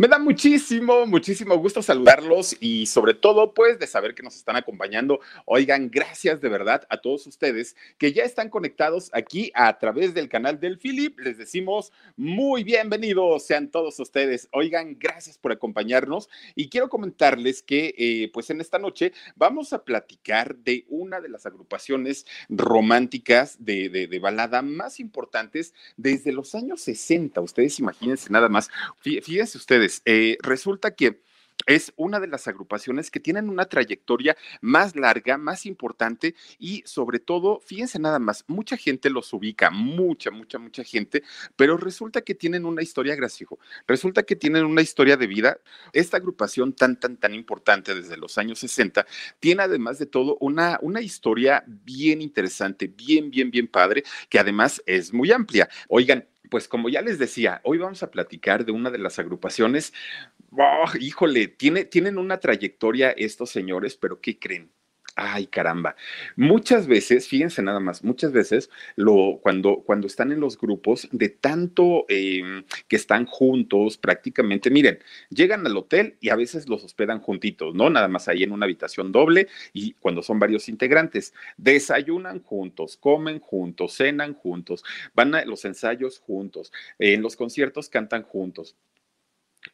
Me da muchísimo, muchísimo gusto saludarlos y sobre todo, pues, de saber que nos están acompañando. Oigan, gracias de verdad a todos ustedes que ya están conectados aquí a través del canal del Philip. Les decimos muy bienvenidos sean todos ustedes. Oigan, gracias por acompañarnos y quiero comentarles que, eh, pues, en esta noche vamos a platicar de una de las agrupaciones románticas de, de, balada más importantes desde los años 60. Ustedes imagínense nada más. Fíjense ustedes eh, resulta que es una de las agrupaciones que tienen una trayectoria más larga, más importante y sobre todo, fíjense nada más, mucha gente los ubica, mucha, mucha, mucha gente, pero resulta que tienen una historia, gracias resulta que tienen una historia de vida. Esta agrupación tan, tan, tan importante desde los años 60 tiene además de todo una, una historia bien interesante, bien, bien, bien padre, que además es muy amplia. Oigan, pues como ya les decía, hoy vamos a platicar de una de las agrupaciones. Híjole, tiene, tienen una trayectoria estos señores, pero ¿qué creen? Ay, caramba. Muchas veces, fíjense nada más, muchas veces lo, cuando, cuando están en los grupos, de tanto em, que están juntos, prácticamente, miren, llegan al hotel y a veces los hospedan juntitos, ¿no? Nada más ahí en una habitación doble y cuando son varios integrantes, desayunan juntos, comen juntos, cenan juntos, van a los ensayos juntos, en los conciertos cantan juntos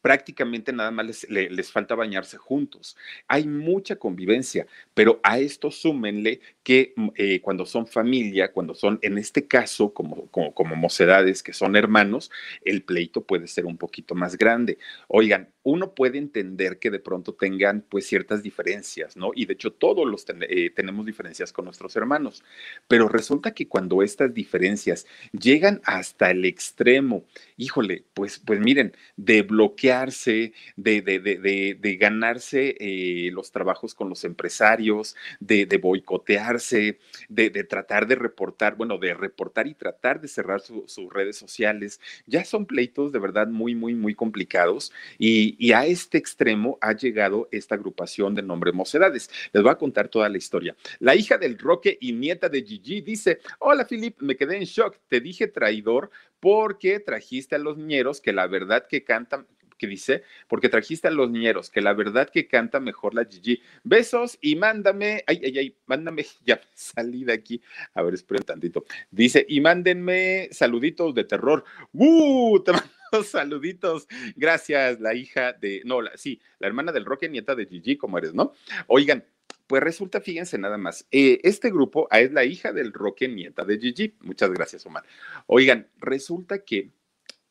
prácticamente nada más les, falta bañarse juntos. Hay mucha convivencia, pero a esto súmenle que mm, eh, cuando son familia, cuando son, en este caso, como, como, como mocedades que son hermanos, el pleito puede ser un poquito más grande. Oigan, uno puede entender que de pronto tengan pues ciertas diferencias, ¿no? Y de hecho todos los eh, tenemos diferencias con nuestros hermanos, pero resulta que cuando estas diferencias llegan hasta el extremo, híjole, pues, pues miren, de bloquearse, de, de, de, de ganarse eh, los trabajos con los empresarios, de, boicotearse, de, tratar de reportar, bueno, de reportar y tratar de cerrar sus redes sociales, ya son pleitos de verdad muy, muy, muy complicados y, y, a este extremo ha llegado esta agrupación de nombre Mocedades. Les voy a contar toda la historia. La hija del Roque y nieta de Gigi dice, hola Filip, me quedé en shock, te dije traidor porque trajiste a los ñeros que la verdad que cantan, que dice, porque trajiste a los ñeros, que la verdad que canta mejor la Gigi. Besos y mándame, ay, ay, ay, mándame, ya salí de aquí. A ver, esperen tantito. Dice, y mándenme saluditos de terror. ¡Uh! Te mando saluditos. Gracias, la hija de, no, sí, la hermana del Roque, nieta de Gigi, como eres, ¿no? Oigan, pues resulta, fíjense nada más, eh, este grupo ah, es la hija del Roque, nieta de Gigi. Muchas gracias, Omar. Oigan, resulta que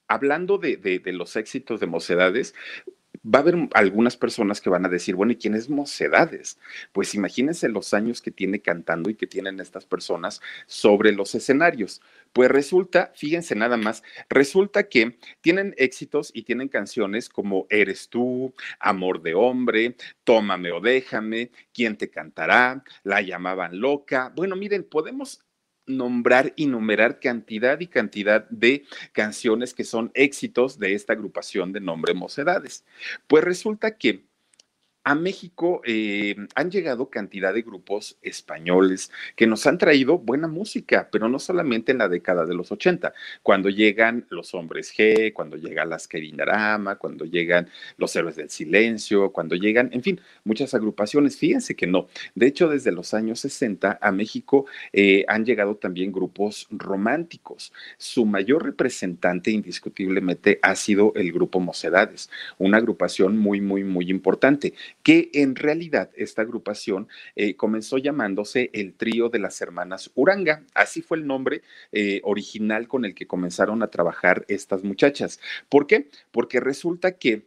hablando de, de, de, los éxitos de Mocedades, va a haber algunas personas que van a decir, bueno, ¿y quién es Mocedades? Pues imagínense los años que tiene cantando y que tienen estas personas sobre los escenarios. Pues resulta, fíjense nada más, resulta que tienen éxitos y tienen canciones como Eres tú, Amor de hombre, Tómame o déjame, ¿Quién te cantará? La llamaban loca. Bueno, miren, podemos nombrar y numerar cantidad y cantidad de canciones que son éxitos de esta agrupación de nombre Mocedades. Pues resulta que a México eh, han llegado cantidad de grupos españoles que nos han traído buena música, pero no solamente en la década de los 80, cuando llegan los hombres G, cuando llega las Kerinarama, cuando llegan los héroes del silencio, cuando llegan, en fin, muchas agrupaciones. Fíjense que no. De hecho, desde los años 60 a México eh, han llegado también grupos románticos. Su mayor representante indiscutiblemente ha sido el grupo Mocedades, una agrupación muy, muy, muy importante que en realidad esta agrupación eh, comenzó llamándose el trío de las hermanas Uranga. Así fue el nombre eh, original con el que comenzaron a trabajar estas muchachas. ¿Por qué? Porque resulta que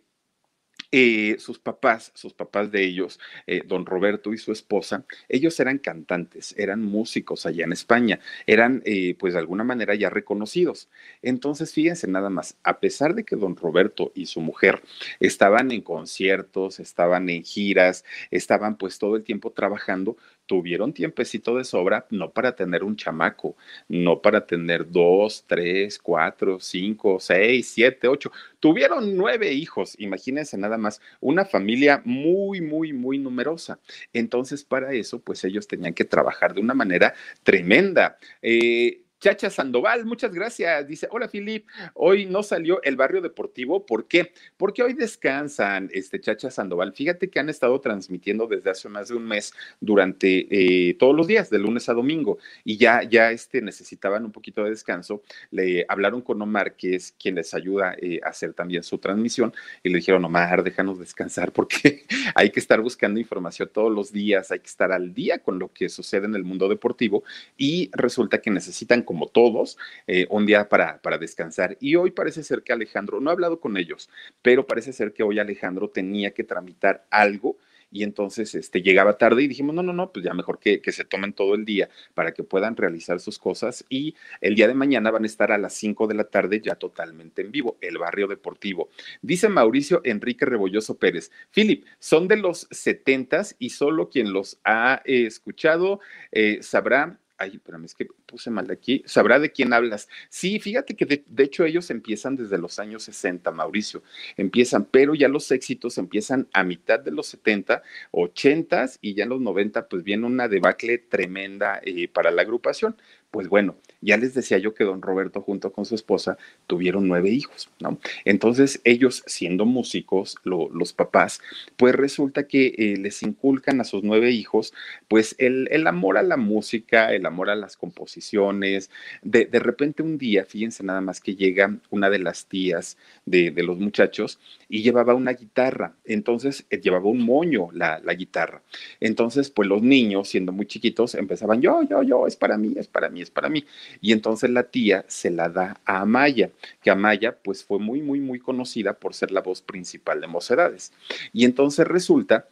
eh, sus papás, sus papás de ellos, eh, don Roberto y su esposa, ellos eran cantantes, eran músicos allá en España, eran eh, pues de alguna manera ya reconocidos. Entonces, fíjense nada más, a pesar de que don Roberto y su mujer estaban en conciertos, estaban en giras, estaban pues todo el tiempo trabajando, tuvieron tiempecito de sobra, no para tener un chamaco, no para tener dos, tres, cuatro, cinco, seis, siete, ocho. Tuvieron nueve hijos, imagínense nada más, una familia muy, muy, muy numerosa. Entonces, para eso, pues ellos tenían que trabajar de una manera tremenda. Eh, Chacha Sandoval, muchas gracias. Dice, hola Filip, hoy no salió el barrio deportivo. ¿Por qué? Porque hoy descansan, este Chacha Sandoval. Fíjate que han estado transmitiendo desde hace más de un mes durante eh, todos los días, de lunes a domingo, y ya, ya este, necesitaban un poquito de descanso. Le hablaron con Omar, que es quien les ayuda eh, a hacer también su transmisión, y le dijeron, Omar, déjanos descansar porque hay que estar buscando información todos los días, hay que estar al día con lo que sucede en el mundo deportivo, y resulta que necesitan como todos, eh, un día para, para descansar. Y hoy parece ser que Alejandro, no he hablado con ellos, pero parece ser que hoy Alejandro tenía que tramitar algo y entonces este, llegaba tarde y dijimos, no, no, no, pues ya mejor que, que, se tomen todo el día para que puedan realizar sus cosas y el día de mañana van a estar a las 5 de la tarde ya totalmente en vivo, el barrio deportivo. Dice Mauricio Enrique Rebolloso Pérez, Philip, son de los 70 y solo quien los ha eh, escuchado eh, sabrá ay, espérame, es que puse mal de aquí, sabrá de quién hablas. Sí, fíjate que de, hecho ellos empiezan desde los años 60, Mauricio, empiezan, pero ya los éxitos empiezan a mitad de los 70, 80 y ya en los 90 pues viene una debacle tremenda eh, para la agrupación. Pues bueno, ya les decía yo que don Roberto junto con su esposa tuvieron nueve hijos, ¿no? Entonces ellos siendo músicos, lo, los papás, pues resulta que eh, les inculcan a sus nueve hijos pues el, el, amor a la música, el amor a las composiciones. De, de, repente un día, fíjense nada más que llega una de las tías de, de los muchachos y llevaba una guitarra, entonces eh, llevaba un moño la, la guitarra. Entonces pues los niños siendo muy chiquitos empezaban yo, yo, yo, es para mí, es para mí, para mí. Y entonces la tía se la da a Amaya, que Amaya pues fue muy, muy, muy conocida por ser la voz principal de Mocedades. Y entonces resulta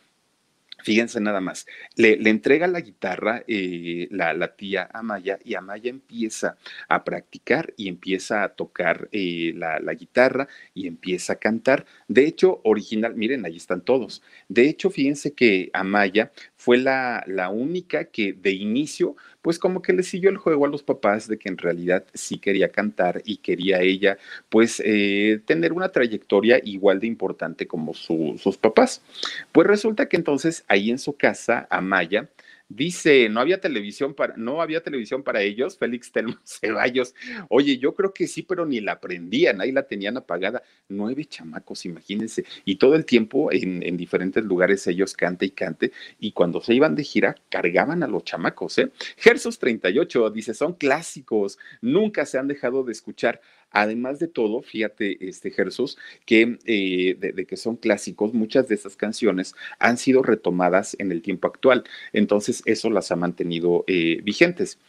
Fíjense nada más, le, le entrega la guitarra eh, la, la, tía Amaya y Amaya empieza a practicar y empieza a tocar eh, la, la, guitarra y empieza a cantar. De hecho, original, miren, ahí están todos. De hecho, fíjense que Amaya fue la, la única que de inicio pues como que le siguió el juego a los papás de que en realidad sí quería cantar y quería ella pues eh, tener una trayectoria igual de importante como su, sus papás. Pues resulta que entonces ahí en su casa, Amaya, Dice, no había televisión para, no había televisión para ellos, Félix Telmo Ceballos. Oye, yo creo que sí, pero ni la prendían, ahí la tenían apagada. Nueve chamacos, imagínense. Y todo el tiempo en, en diferentes lugares ellos cante y cante. Y cuando se iban de gira, cargaban a los chamacos, ¿eh? Gersos 38 dice, son clásicos, nunca se han dejado de escuchar. Además de todo, fíjate, este Jesús, que eh, de, de, que son clásicos, muchas de esas canciones han sido retomadas en el tiempo actual. Entonces, eso las ha mantenido eh, vigentes.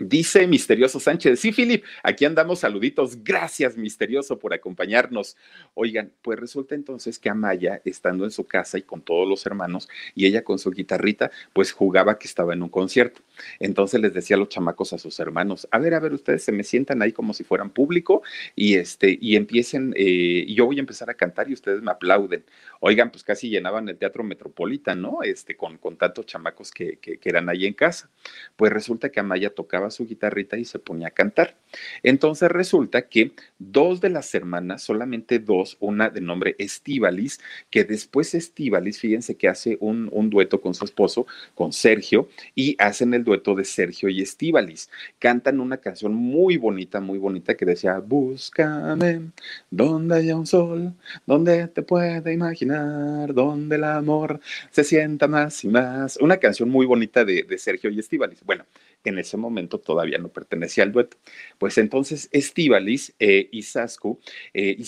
Dice Misterioso Sánchez, sí, Filip, aquí andamos, saluditos, gracias Misterioso por acompañarnos. Oigan, pues resulta entonces que Amaya, estando en su casa y con todos los hermanos, y ella con su guitarrita, pues jugaba que estaba en un concierto. Entonces les decía a los chamacos a sus hermanos, a ver, a ver, ustedes se me sientan ahí como si fueran público y, este, y empiecen, eh, yo voy a empezar a cantar y ustedes me aplauden. Oigan, pues casi llenaban el Teatro Metropolitan, ¿no? Este, con, con tantos chamacos que, que, que eran ahí en casa. Pues resulta que Amaya tocaba su guitarrita y se ponía a cantar. Entonces resulta que dos de las hermanas, solamente dos, una de nombre Estivalis, que después Estivalis, fíjense que hace un, un dueto con su esposo, con Sergio, y hacen el dueto de Sergio y Estivalis. Cantan una canción muy bonita, muy bonita que decía, búscame donde haya un sol, donde te pueda imaginar, donde el amor se sienta más y más. Una canción muy bonita de, de Sergio y Estivalis. Bueno, en ese momento todavía no pertenecía al dueto. Pues entonces Estivalis eh, y Sasku, eh, y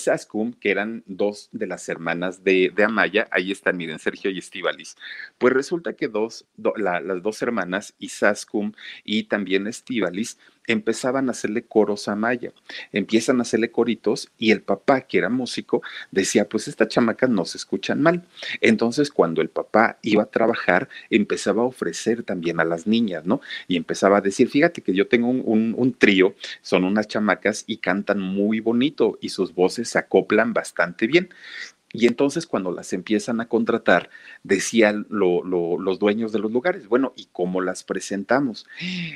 que eran dos de las hermanas de, Amaya, ahí están, miren, Sergio y Estivalis. Pues resulta que dos, las dos hermanas, Isaskum y también Estivalis, empezaban a hacerle coros a Maya, empiezan a hacerle coritos y el papá, que era músico, decía, pues estas chamacas no se escuchan mal. Entonces, cuando el papá iba a trabajar, empezaba a ofrecer también a las niñas, ¿no? Y empezaba a decir, fíjate que yo tengo un, un trío, son unas chamacas y cantan muy bonito y sus voces se acoplan bastante bien. Y entonces cuando las empiezan a contratar, decían los dueños de los lugares, bueno, ¿y cómo las presentamos?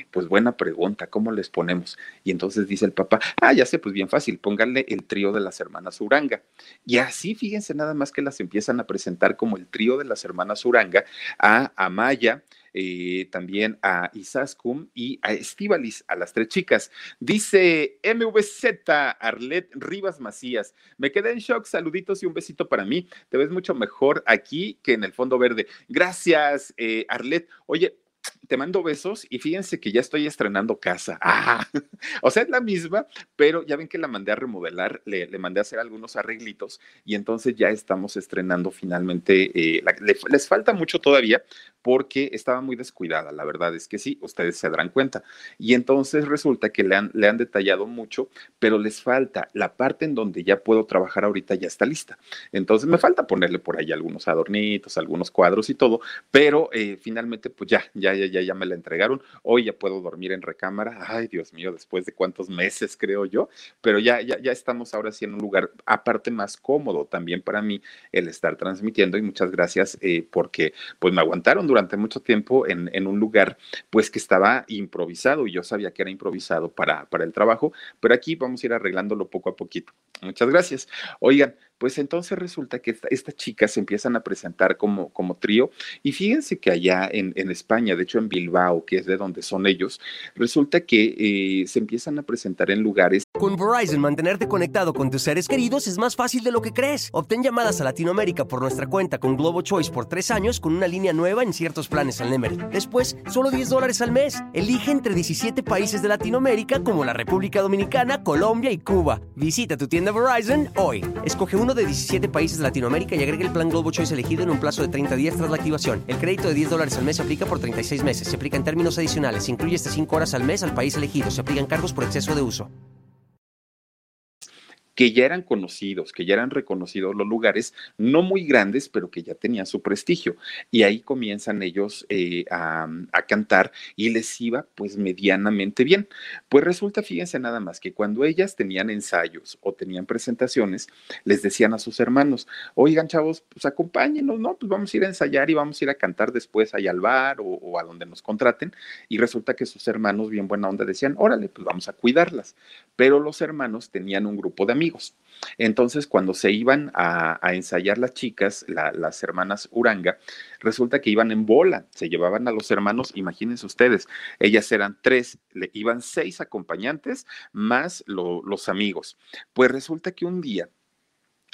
Pues buena pregunta, ¿cómo les ponemos? Y entonces dice el papá, ah, ya sé, pues bien fácil, pónganle el trío de las hermanas Uranga. Y así, fíjense nada más que las empiezan a presentar como el trío de las hermanas Uranga a Amaya, eh, también a Isascum y a Estivalis, a las tres chicas. Dice MVZ Arlet Rivas Macías, me quedé en shock, saluditos y un besito para mí. Te ves mucho mejor aquí que en el fondo verde. Gracias, eh, Arlet. Oye, te mando besos y fíjense que ya estoy estrenando casa. Ah, o sea, es la misma, pero ya ven que la mandé a remodelar, le, mandé a hacer algunos arreglitos y entonces ya estamos estrenando finalmente. Eh, les falta mucho todavía porque estaba muy descuidada, la verdad es que sí, ustedes se darán cuenta. Y entonces resulta que le han, le han detallado mucho, pero les falta la parte en donde ya puedo trabajar ahorita, ya está lista. Entonces me falta ponerle por ahí algunos adornitos, algunos cuadros y todo, pero eh, finalmente pues ya, ya, ya, ya, ya me la entregaron. Hoy ya puedo dormir en recámara. Ay, Dios mío, después de cuántos meses creo yo, pero ya, ya, estamos ahora sí en un lugar aparte más cómodo también para mí el estar transmitiendo y muchas gracias eh, porque pues me aguantaron durante mucho tiempo en, en, un lugar pues que estaba improvisado y yo sabía que era improvisado para, para el trabajo, pero aquí vamos a ir arreglándolo poco a poquito. Muchas gracias. Oigan, pues entonces resulta que estas chicas se empiezan a presentar como, como trío y fíjense que allá en, en, España, de hecho Bilbao, que es de donde son ellos, resulta que eh, se empiezan a presentar en lugares. Con Verizon, mantenerte conectado con tus seres queridos es más fácil de lo que crees. Obtén llamadas a Latinoamérica por nuestra cuenta con Globo Choice por tres años con una línea nueva en ciertos planes al Nemery. Después, solo 10 dólares al mes. Elige entre 17 países de Latinoamérica como la República Dominicana, Colombia y Cuba. Visita tu tienda Verizon hoy. Escoge uno de 17 países de Latinoamérica y agregue el plan Globo Choice elegido en un plazo de 30 días tras la activación. El crédito de 10 dólares al mes aplica por 36 meses. Se aplica en términos adicionales. Se incluye hasta 5 horas al mes al país elegido. Se aplican cargos por exceso de uso que ya eran conocidos, que ya eran reconocidos los lugares, no muy grandes, pero que ya tenían su prestigio. Y ahí comienzan ellos eh, a, cantar y les iba pues medianamente bien. Pues resulta, fíjense nada más, que cuando ellas tenían ensayos o tenían presentaciones, les decían a sus hermanos, oigan chavos, pues acompáñenos, ¿no? Pues vamos a ir a ensayar y vamos a ir a cantar después ahí al bar o, o a donde nos contraten. Y resulta que sus hermanos, bien buena onda, decían, órale, pues vamos a cuidarlas. Pero los hermanos tenían un grupo de amigos. Entonces, cuando se iban a, ensayar las chicas, las hermanas Uranga, resulta que iban en bola, se llevaban a los hermanos, imagínense ustedes, ellas eran tres, le iban seis acompañantes más los amigos. Pues resulta que un día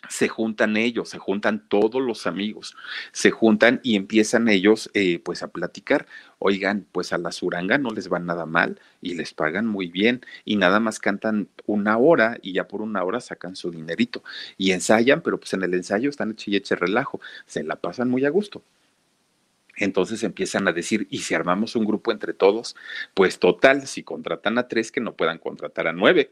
se juntan ellos, se juntan todos los amigos, se juntan y empiezan ellos eh, pues a platicar. Oigan, pues a la suranga no les va nada mal y les pagan muy bien y nada más cantan una hora y ya por una hora sacan su dinerito y ensayan, pero pues en el ensayo están eche y eche relajo, se la pasan muy a gusto. Entonces empiezan a decir, ¿y si armamos un grupo entre todos? Pues total, si contratan a tres, que no puedan contratar a nueve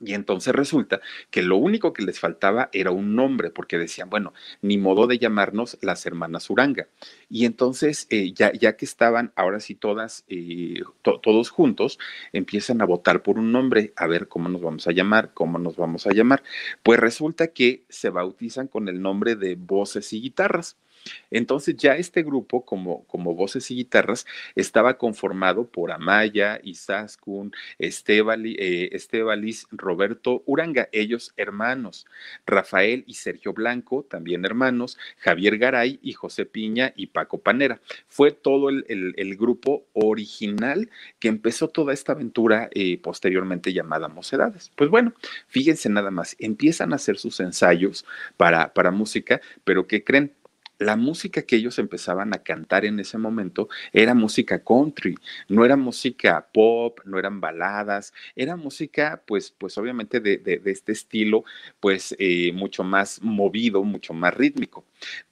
y entonces resulta que lo único que les faltaba era un nombre, porque decían, bueno, ni modo de llamarnos las hermanas Uranga. Y entonces, eh, ya, ya, que estaban ahora sí todas, eh, todos juntos, empiezan a votar por un nombre, a ver cómo nos vamos a llamar, cómo nos vamos a llamar. Pues resulta que se bautizan con el nombre de voces y guitarras. Entonces ya este grupo, como, como voces y guitarras, estaba conformado por Amaya, Isaskun, Estebali, eh, Roberto Uranga, ellos hermanos, Rafael y Sergio Blanco, también hermanos, Javier Garay y José Piña y Paco Panera. Fue todo el, grupo original que empezó toda esta aventura eh, posteriormente llamada Mocedades. Pues bueno, fíjense nada más, empiezan a hacer sus ensayos para, para música, pero ¿qué creen? La música que ellos empezaban a cantar en ese momento era música country, no era música pop, no eran baladas, era música, pues, pues obviamente de, este estilo, pues eh, mucho más movido, mucho más rítmico.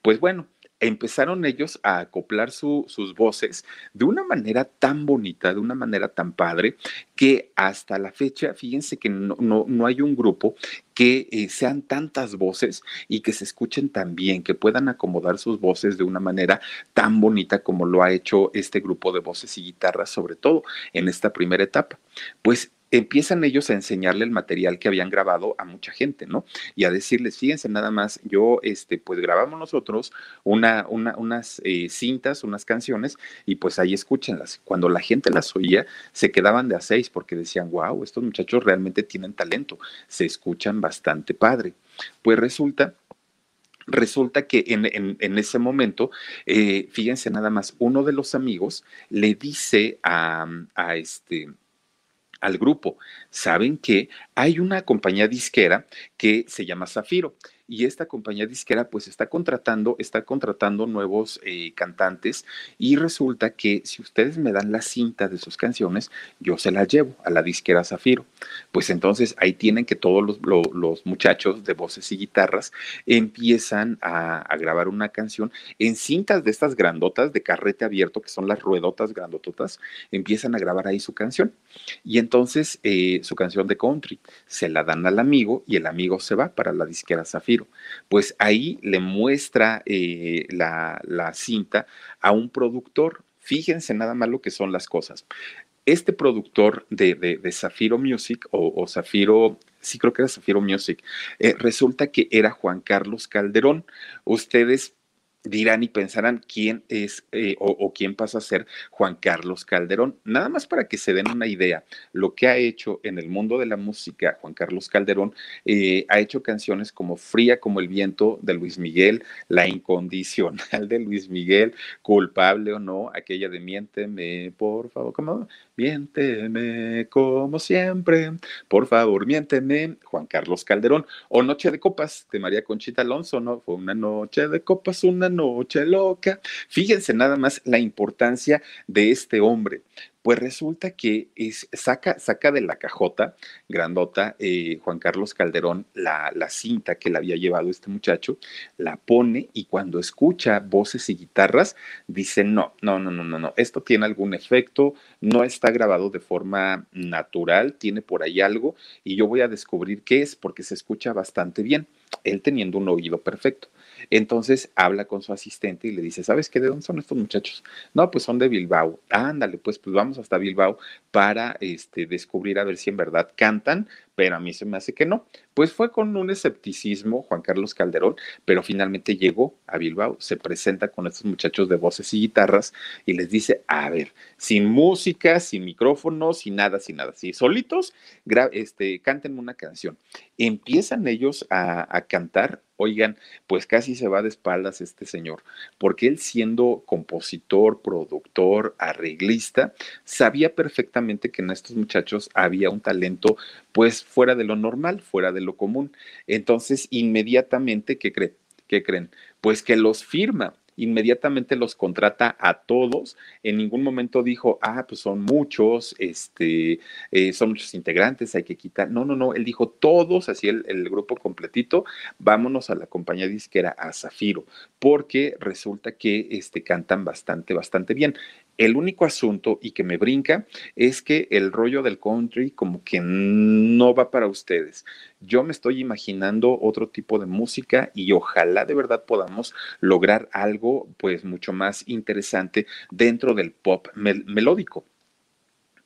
Pues bueno, empezaron ellos a acoplar sus voces de una manera tan bonita, de una manera tan padre, que hasta la fecha, fíjense que no, no, hay un grupo que eh, sean tantas voces y que se escuchen tan bien, que puedan acomodar sus voces de una manera tan bonita como lo ha hecho este grupo de voces y guitarras, sobre todo en esta primera etapa. Pues empiezan ellos a enseñarle el material que habían grabado a mucha gente, ¿no? Y a decirles, fíjense nada más, yo, este, pues grabamos nosotros una, unas eh, cintas, unas canciones, y pues ahí escúchenlas. Cuando la gente las oía, se quedaban de a seis porque decían, wow, estos muchachos realmente tienen talento, se escuchan bastante padre. Pues resulta Resulta que en, ese momento, eh, fíjense nada más, uno de los amigos le dice a, a este, al grupo. Saben que hay una compañía disquera que se llama Zafiro y esta compañía disquera pues está contratando, está contratando nuevos eh, cantantes y resulta que si ustedes me dan la cinta de sus canciones, yo se la llevo a la disquera Zafiro. Pues entonces ahí tienen que todos los, muchachos de voces y guitarras empiezan a, grabar una canción en cintas de estas grandotas de carrete abierto, que son las ruedotas grandototas, empiezan a grabar ahí su canción. Y entonces eh, su canción de country se la dan al amigo y el amigo se va para la disquera Zafiro. Pues ahí le muestra eh, la, cinta a un productor. Fíjense nada más lo que son las cosas. Este productor de, de, Zafiro Music o, Zafiro sí creo que era Zafiro Music, eh, resulta que era Juan Carlos Calderón. Ustedes dirán y pensarán quién es eh, o, quién pasa a ser Juan Carlos Calderón. Nada más para que se den una idea, lo que ha hecho en el mundo de la música Juan Carlos Calderón, eh, ha hecho canciones como Fría como el viento de Luis Miguel, La incondicional de Luis Miguel, Culpable o no, aquella de Miénteme, por favor, ¿cómo? Miénteme como siempre, por favor, miénteme, Juan Carlos Calderón, o Noche de Copas de María Conchita Alonso, ¿no? Fue una noche de copas, una noche loca. Fíjense nada más la importancia de este hombre. Pues resulta que es, saca, saca de la cajota grandota eh, Juan Carlos Calderón la, la, cinta que le había llevado este muchacho, la pone y cuando escucha voces y guitarras dice, no, no, no, no, no, no, esto tiene algún efecto, no está grabado de forma natural, tiene por ahí algo y yo voy a descubrir qué es porque se escucha bastante bien, él teniendo un oído perfecto. Entonces habla con su asistente y le dice, ¿sabes qué? ¿De dónde son estos muchachos? No, pues son de Bilbao. Ándale, pues, pues vamos hasta Bilbao para este, descubrir a ver si en verdad cantan, pero a mí se me hace que no. Pues fue con un escepticismo Juan Carlos Calderón, pero finalmente llegó a Bilbao, se presenta con estos muchachos de voces y guitarras y les dice, a ver, sin música, sin micrófonos, sin nada, sin nada, así, solitos, este, canten una canción. Empiezan ellos a, a cantar Oigan, pues casi se va de espaldas este señor, porque él siendo compositor, productor, arreglista, sabía perfectamente que en estos muchachos había un talento pues fuera de lo normal, fuera de lo común. Entonces, inmediatamente, ¿qué creen? ¿Qué creen? Pues que los firma inmediatamente los contrata a todos. En ningún momento dijo, ah, pues son muchos, este, eh, son muchos integrantes, hay que quitar. No, no, no, él dijo todos, así el, el, grupo completito, vámonos a la compañía disquera, a Zafiro, porque resulta que este, cantan bastante, bastante bien. El único asunto y que me brinca es que el rollo del country como que no va para ustedes. Yo me estoy imaginando otro tipo de música y ojalá de verdad podamos lograr algo pues mucho más interesante dentro del pop melódico.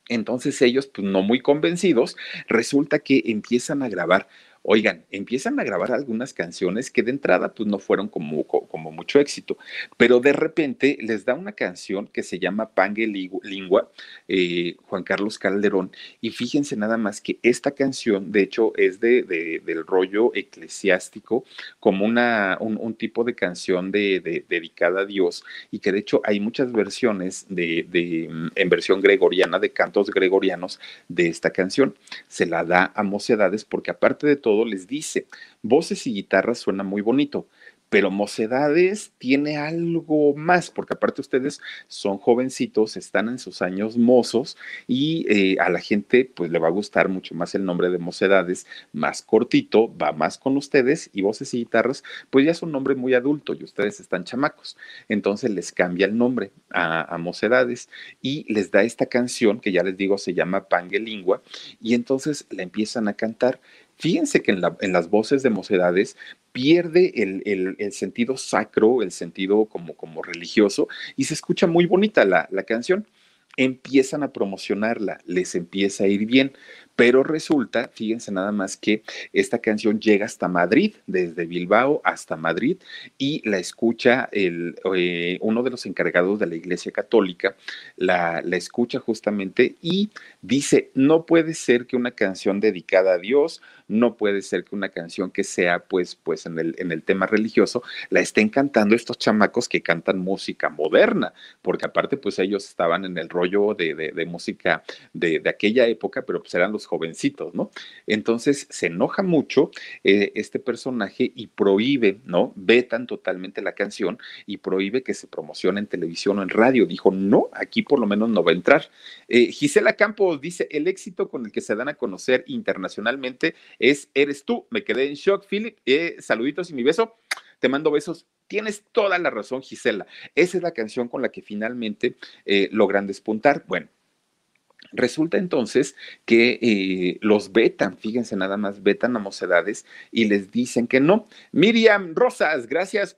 Entonces ellos, pues no muy convencidos, resulta que empiezan a grabar Oigan, empiezan a grabar algunas canciones que de entrada pues no fueron como, como mucho éxito, pero de repente les da una canción que se llama Pangue Lingua, eh, Juan Carlos Calderón, y fíjense nada más que esta canción, de hecho, es de, del rollo eclesiástico, como una, un, tipo de canción de, dedicada a Dios, y que de hecho hay muchas versiones de, mm, en versión gregoriana, de cantos gregorianos de esta canción. Se la da a mocedades porque aparte de todo les dice, voces y guitarras suena muy bonito, pero Mocedades tiene algo más, porque aparte ustedes son jovencitos, están en sus años mozos y eh, a la gente pues le va a gustar mucho más el nombre de Mocedades, más cortito, va más con ustedes y voces y guitarras, pues ya es un nombre muy adulto y ustedes están chamacos. Entonces les cambia el nombre a, a Mocedades y les da esta canción que ya les digo se llama Pangelingua y entonces la empiezan a cantar. Fíjense que en, las voces de mocedades pierde el, sentido sacro, el sentido como, religioso, y se escucha muy bonita la, canción. Empiezan a promocionarla, les empieza a ir bien, pero resulta, fíjense nada más que esta canción llega hasta Madrid, desde Bilbao hasta Madrid, y la escucha eh, uno de los encargados de la Iglesia Católica, la escucha justamente y dice, no puede ser que una canción dedicada a Dios, no puede ser que una canción que sea pues, pues en, el, en el tema religioso, la estén cantando estos chamacos que cantan música moderna, porque aparte pues ellos estaban en el rollo de, de, música de, de aquella época, pero pues eran los jovencitos, ¿no? Entonces se enoja mucho eh, este personaje y prohíbe, ¿no? Vetan totalmente la canción y prohíbe que se promocione en televisión o en radio. Dijo, no, aquí por lo menos no va a entrar. Eh, Gisela Campos dice, el éxito con el que se dan a conocer internacionalmente es Eres tú. Me quedé en shock, Philip. Eh, saluditos y mi beso. Te mando besos. Tienes toda la razón, Gisela. Esa es la canción con la que finalmente logran despuntar. Bueno, Resulta entonces que eh, los vetan, fíjense nada más, vetan a mocedades y les dicen que no. Miriam Rosas, gracias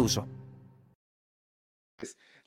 uso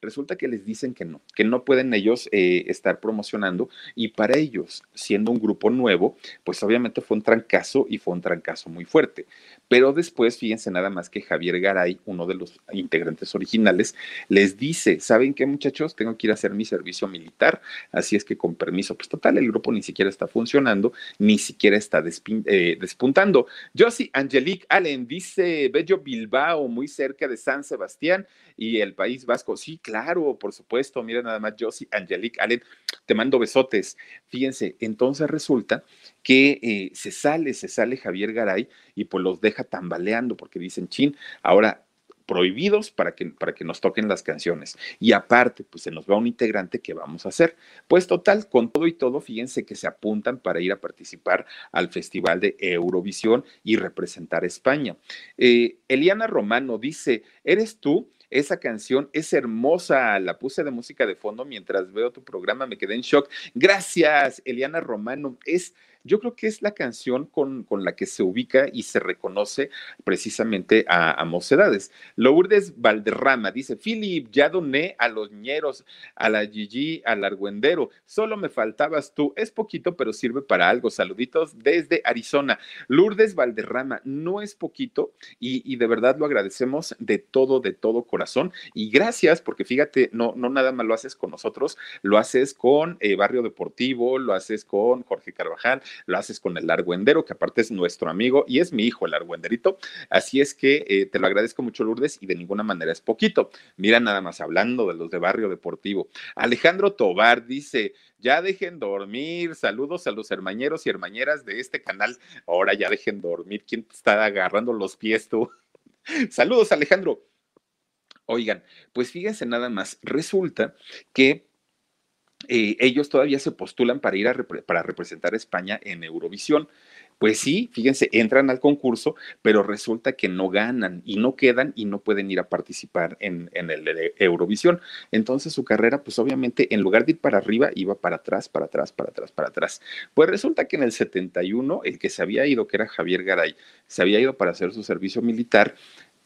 resulta que les dicen que no, que no pueden ellos eh, estar promocionando y para ellos, siendo un grupo nuevo, pues obviamente fue un trancazo y fue un trancazo muy fuerte. Pero después, fíjense nada más que Javier Garay, uno de los integrantes originales, les dice, ¿saben qué muchachos? Tengo que ir a hacer mi servicio militar, así es que con permiso, pues total, el grupo ni siquiera está funcionando, ni siquiera está eh, despuntando. Josie Angelique Allen dice, Bello Bilbao, muy cerca de San Sebastián y el País Vasco. Sí, claro, por supuesto, mira nada más, Josie Angelique Allen, te mando besotes. Fíjense, entonces resulta que eh, se sale, se sale Javier Garay y pues los deja tambaleando porque dicen, chin, ahora prohibidos para que, para que nos toquen las canciones. Y aparte, pues se nos va un integrante que vamos a hacer. Pues total, con todo y todo, fíjense que se apuntan para ir a participar al Festival de Eurovisión y representar a España. Eh, Eliana Romano dice, ¿eres tú? Esa canción es hermosa. La puse de música de fondo mientras veo tu programa. Me quedé en shock. Gracias, Eliana Romano. Es yo creo que es la canción con, con la que se ubica y se reconoce precisamente a, a, Mocedades. Lourdes Valderrama dice, Philip, ya doné a los ñeros, a la Gigi, al argüendero, solo me faltabas tú. Es poquito, pero sirve para algo. Saluditos desde Arizona. Lourdes Valderrama, no es poquito y, y de verdad lo agradecemos de todo, de todo corazón. Y gracias, porque fíjate, no, no nada más lo haces con nosotros, lo haces con eh, Barrio Deportivo, lo haces con Jorge Carvajal, lo haces con el argüendero, que aparte es nuestro amigo y es mi hijo el argüenderito. Así es que eh, te lo agradezco mucho, Lourdes, y de ninguna manera es poquito. Mira nada más hablando de los de Barrio Deportivo. Alejandro Tobar dice, ya dejen dormir, saludos a los hermañeros y hermañeras de este canal. Ahora ya dejen dormir, ¿quién te está agarrando los pies tú? saludos, Alejandro. Oigan, pues fíjense nada más, resulta que eh, ellos todavía se postulan para ir a para representar a España en Eurovisión. Pues sí, fíjense, entran al concurso, pero resulta que no ganan y no quedan y no pueden ir a participar en, en el Eurovisión. Entonces su carrera, pues obviamente, en lugar de ir para arriba, iba para atrás, para atrás, para atrás, para atrás. Pues resulta que en el 71, el que se había ido, que era Javier Garay, se había ido para hacer su servicio militar,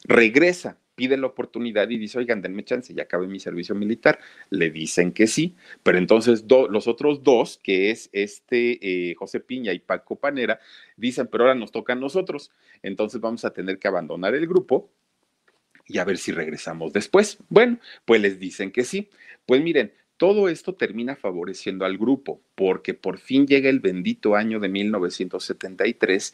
regresa pide la oportunidad y dice, oigan, denme chance, ya acabé mi servicio militar. Le dicen que sí, pero entonces los otros dos, que es este eh, José Piña y Paco Panera, dicen, pero ahora nos toca a nosotros, entonces vamos a tener que abandonar el grupo y a ver si regresamos después. Bueno, pues les dicen que sí. Pues miren, todo esto termina favoreciendo al grupo, porque por fin llega el bendito año de 1973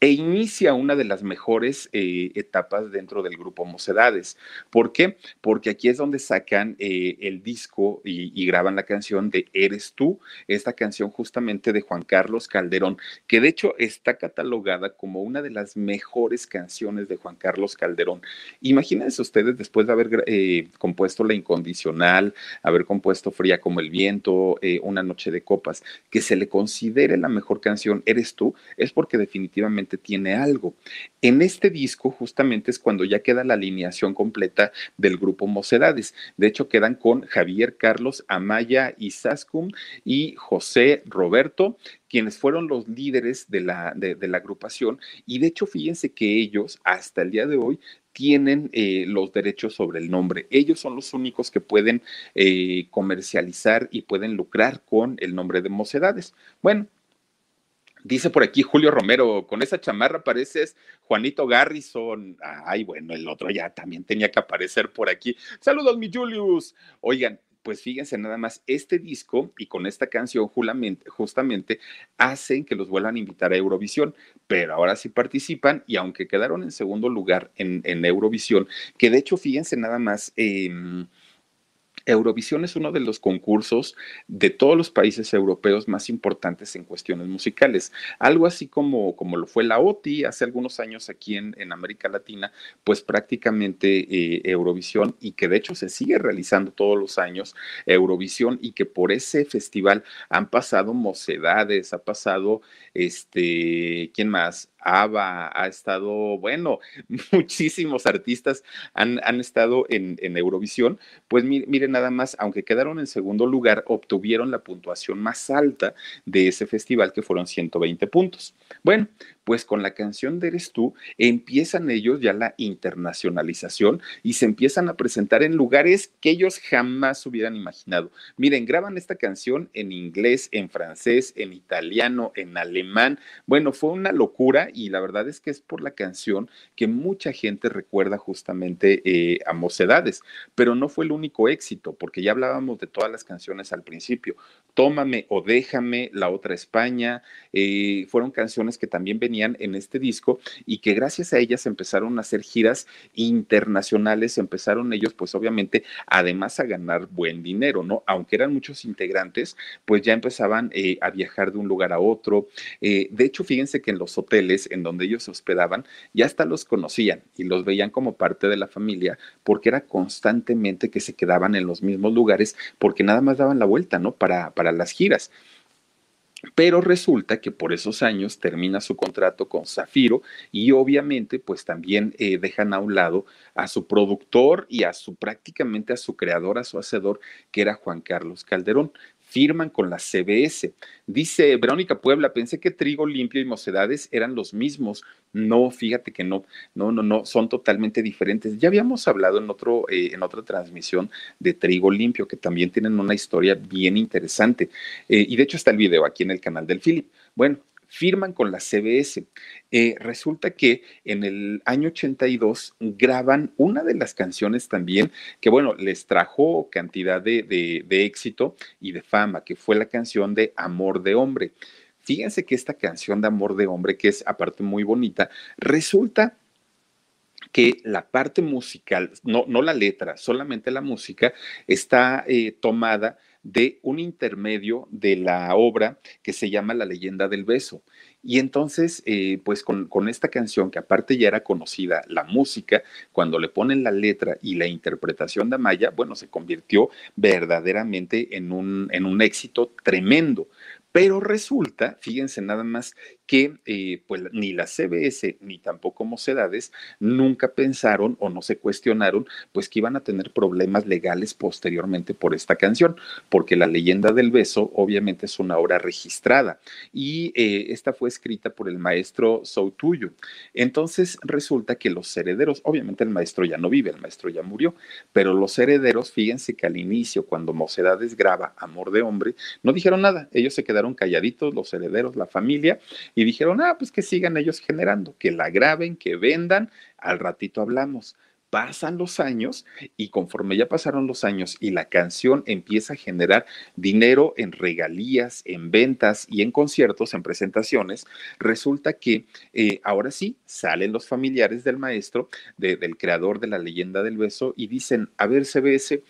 e inicia una de las mejores eh, etapas dentro del grupo Mocedades. ¿Por qué? Porque aquí es donde sacan eh, el disco y, graban la canción de Eres tú, esta canción justamente de Juan Carlos Calderón, que de hecho está catalogada como una de las mejores canciones de Juan Carlos Calderón. Imagínense ustedes después de haber eh, compuesto La Incondicional, haber compuesto Fría como el Viento, Una Noche de Copas, que se le considere la mejor canción Eres tú, es porque definitivamente tiene algo. En este disco justamente es cuando ya queda la alineación completa del grupo Mocedades. De hecho, quedan con Javier Carlos Amaya Isascum y José Roberto, quienes fueron los líderes de la, de, la agrupación. Y de hecho, fíjense que ellos hasta el día de hoy tienen eh, los derechos sobre el nombre. Ellos son los únicos que pueden eh, comercializar y pueden lucrar con el nombre de Mocedades. Bueno, Dice por aquí Julio Romero, con esa chamarra pareces Juanito Garrison. Ay, bueno, el otro ya también tenía que aparecer por aquí. Saludos, mi Julius. Oigan, pues fíjense nada más, este disco y con esta canción justamente hacen que los vuelvan a invitar a Eurovisión, pero ahora sí participan y aunque quedaron en segundo lugar en, Eurovisión, que de hecho fíjense nada más, eh, Eurovisión es uno de los concursos de todos los países europeos más importantes en cuestiones musicales. Algo así como, como lo fue la OTI hace algunos años aquí en, en América Latina, pues prácticamente eh, Eurovisión y que de hecho se sigue realizando todos los años Eurovisión y que por ese festival han pasado mocedades, ha pasado, este, ¿quién más? Ava, ha estado, bueno, muchísimos artistas han, han estado en, en, Eurovisión, pues miren nada más, aunque quedaron en segundo lugar, obtuvieron la puntuación más alta de ese festival, que fueron 120 puntos. Bueno, pues con la canción de Eres tú empiezan ellos ya la internacionalización y se empiezan a presentar en lugares que ellos jamás hubieran imaginado. Miren, graban esta canción en inglés, en francés, en italiano, en alemán. Bueno, fue una locura y la verdad es que es por la canción que mucha gente recuerda justamente eh, a Mocedades, pero no fue el único éxito, porque ya hablábamos de todas las canciones al principio. Tómame o déjame, La otra España, eh, fueron canciones que también venían en este disco y que gracias a ellas empezaron a hacer giras internacionales, empezaron ellos pues obviamente además a ganar buen dinero, ¿no? Aunque eran muchos integrantes, pues ya empezaban eh, a viajar de un lugar a otro. De hecho, fíjense que en los hoteles en donde ellos se hospedaban, ya hasta los conocían y los veían como parte de la familia porque era constantemente que se quedaban en los mismos lugares porque nada más daban la vuelta, ¿no? Para, para las giras. Pero resulta que por esos años termina su contrato con Zafiro y obviamente pues también eh, dejan a un lado a su productor y a su prácticamente a su creador, a su hacedor, que era Juan Carlos Calderón firman con la CBS. Dice Verónica Puebla, pensé que Trigo Limpio y Mocedades eran los mismos. No, fíjate que no, no, no, no, son totalmente diferentes. Ya habíamos hablado en, otro, eh, en otra transmisión de Trigo Limpio, que también tienen una historia bien interesante. Eh, y de hecho está el video aquí en el canal del Philip. Bueno, firman con la CBS. Eh, resulta que en el año 82 graban una de las canciones también que, bueno, les trajo cantidad de, de éxito y de fama, que fue la canción de Amor de Hombre. Fíjense que esta canción de Amor de Hombre, que es aparte muy bonita, resulta que la parte musical, no, no la letra, solamente la música, está eh, tomada de un intermedio de la obra que se llama La leyenda del beso. Y entonces, eh, pues con, esta canción, que aparte ya era conocida, la música, cuando le ponen la letra y la interpretación de Amaya, bueno, se convirtió verdaderamente en un, en un éxito tremendo. Pero resulta, fíjense nada más, que eh, pues ni la CBS ni tampoco Mocedades nunca pensaron o no se cuestionaron pues que iban a tener problemas legales posteriormente por esta canción, porque la leyenda del beso obviamente es una obra registrada y eh, esta fue escrita por el maestro Soutuyo. Entonces resulta que los herederos, obviamente el maestro ya no vive, el maestro ya murió, pero los herederos, fíjense que al inicio, cuando Mocedades graba Amor de Hombre, no dijeron nada, ellos se quedaron calladitos, los herederos, la familia, y dijeron, ah, pues que sigan ellos generando, que la graben, que vendan, al ratito hablamos. Pasan los años y conforme ya pasaron los años y la canción empieza a generar dinero en regalías, en ventas y en conciertos, en presentaciones, resulta que eh, ahora sí salen los familiares del maestro, del creador de la leyenda del beso y dicen, a ver CBS,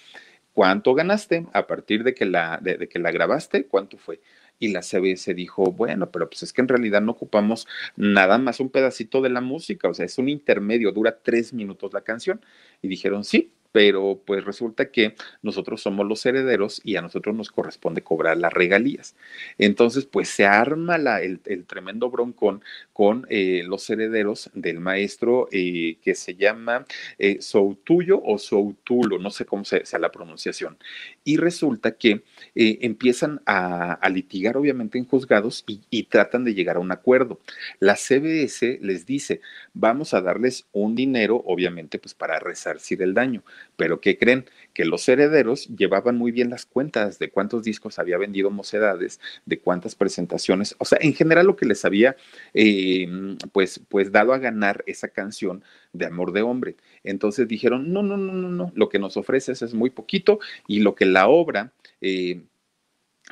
¿cuánto ganaste a partir de que la, de que la grabaste? ¿Cuánto fue? Y la CBS dijo, bueno, pero pues es que en realidad no ocupamos nada más un pedacito de la música, o sea, es un intermedio, dura tres minutos la canción. Y dijeron, sí, pero pues resulta que nosotros somos los herederos y a nosotros nos corresponde cobrar las regalías. Entonces, pues se arma el, tremendo broncón con eh, los herederos del maestro eh, que se llama eh, Soutuyo o Soutulo, no sé cómo sea, la pronunciación. Y resulta que empiezan a, litigar, obviamente, en juzgados y, y tratan de llegar a un acuerdo. La CBS les dice, vamos a darles un dinero, obviamente, pues para resarcir el daño pero ¿qué creen? Que los herederos llevaban muy bien las cuentas de cuántos discos había vendido Mocedades, de cuántas presentaciones, o sea, en general lo que les había eh, pues, pues dado a ganar esa canción de Amor de Hombre. Entonces dijeron, no, no, no, no, no, lo que nos ofreces es muy poquito y lo que la obra... Eh,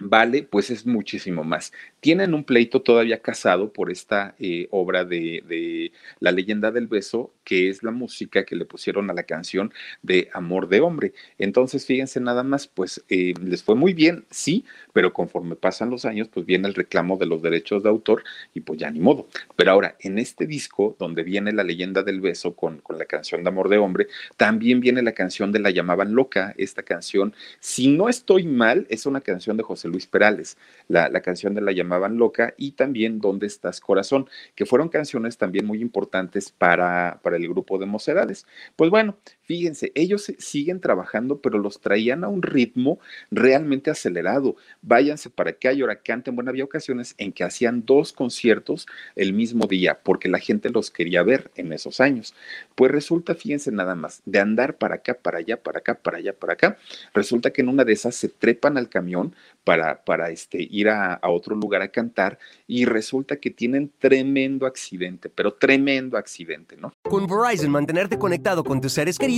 vale, pues es muchísimo más. Tienen un pleito todavía casado por esta eh, obra de, La leyenda del beso, que es la música que le pusieron a la canción de Amor de Hombre. Entonces, fíjense nada más, pues eh, les fue muy bien, sí, pero conforme pasan los años, pues viene el reclamo de los derechos de autor y pues ya ni modo. Pero ahora, en este disco, donde viene La leyenda del beso con, con la canción de Amor de Hombre, también viene la canción de La llamaban loca, esta canción, si no estoy mal, es una canción de José Luis Perales, la, canción de La llamaban loca y también ¿Dónde estás corazón? que fueron canciones también muy importantes para, para el grupo de Mocedades. Pues bueno, fíjense, ellos siguen trabajando, pero los traían a un ritmo realmente acelerado. Váyanse para que hay ahora canten. Bueno, había ocasiones en que hacían dos conciertos el mismo día, porque la gente los quería ver en esos años. Pues resulta, fíjense nada más, de andar para acá, para allá, para acá, para allá, para acá, resulta que en una de esas se trepan al camión para, para este, ir a, otro lugar a cantar y resulta que tienen tremendo accidente, pero tremendo accidente, ¿no? Con Verizon, mantenerte conectado con tus seres queridos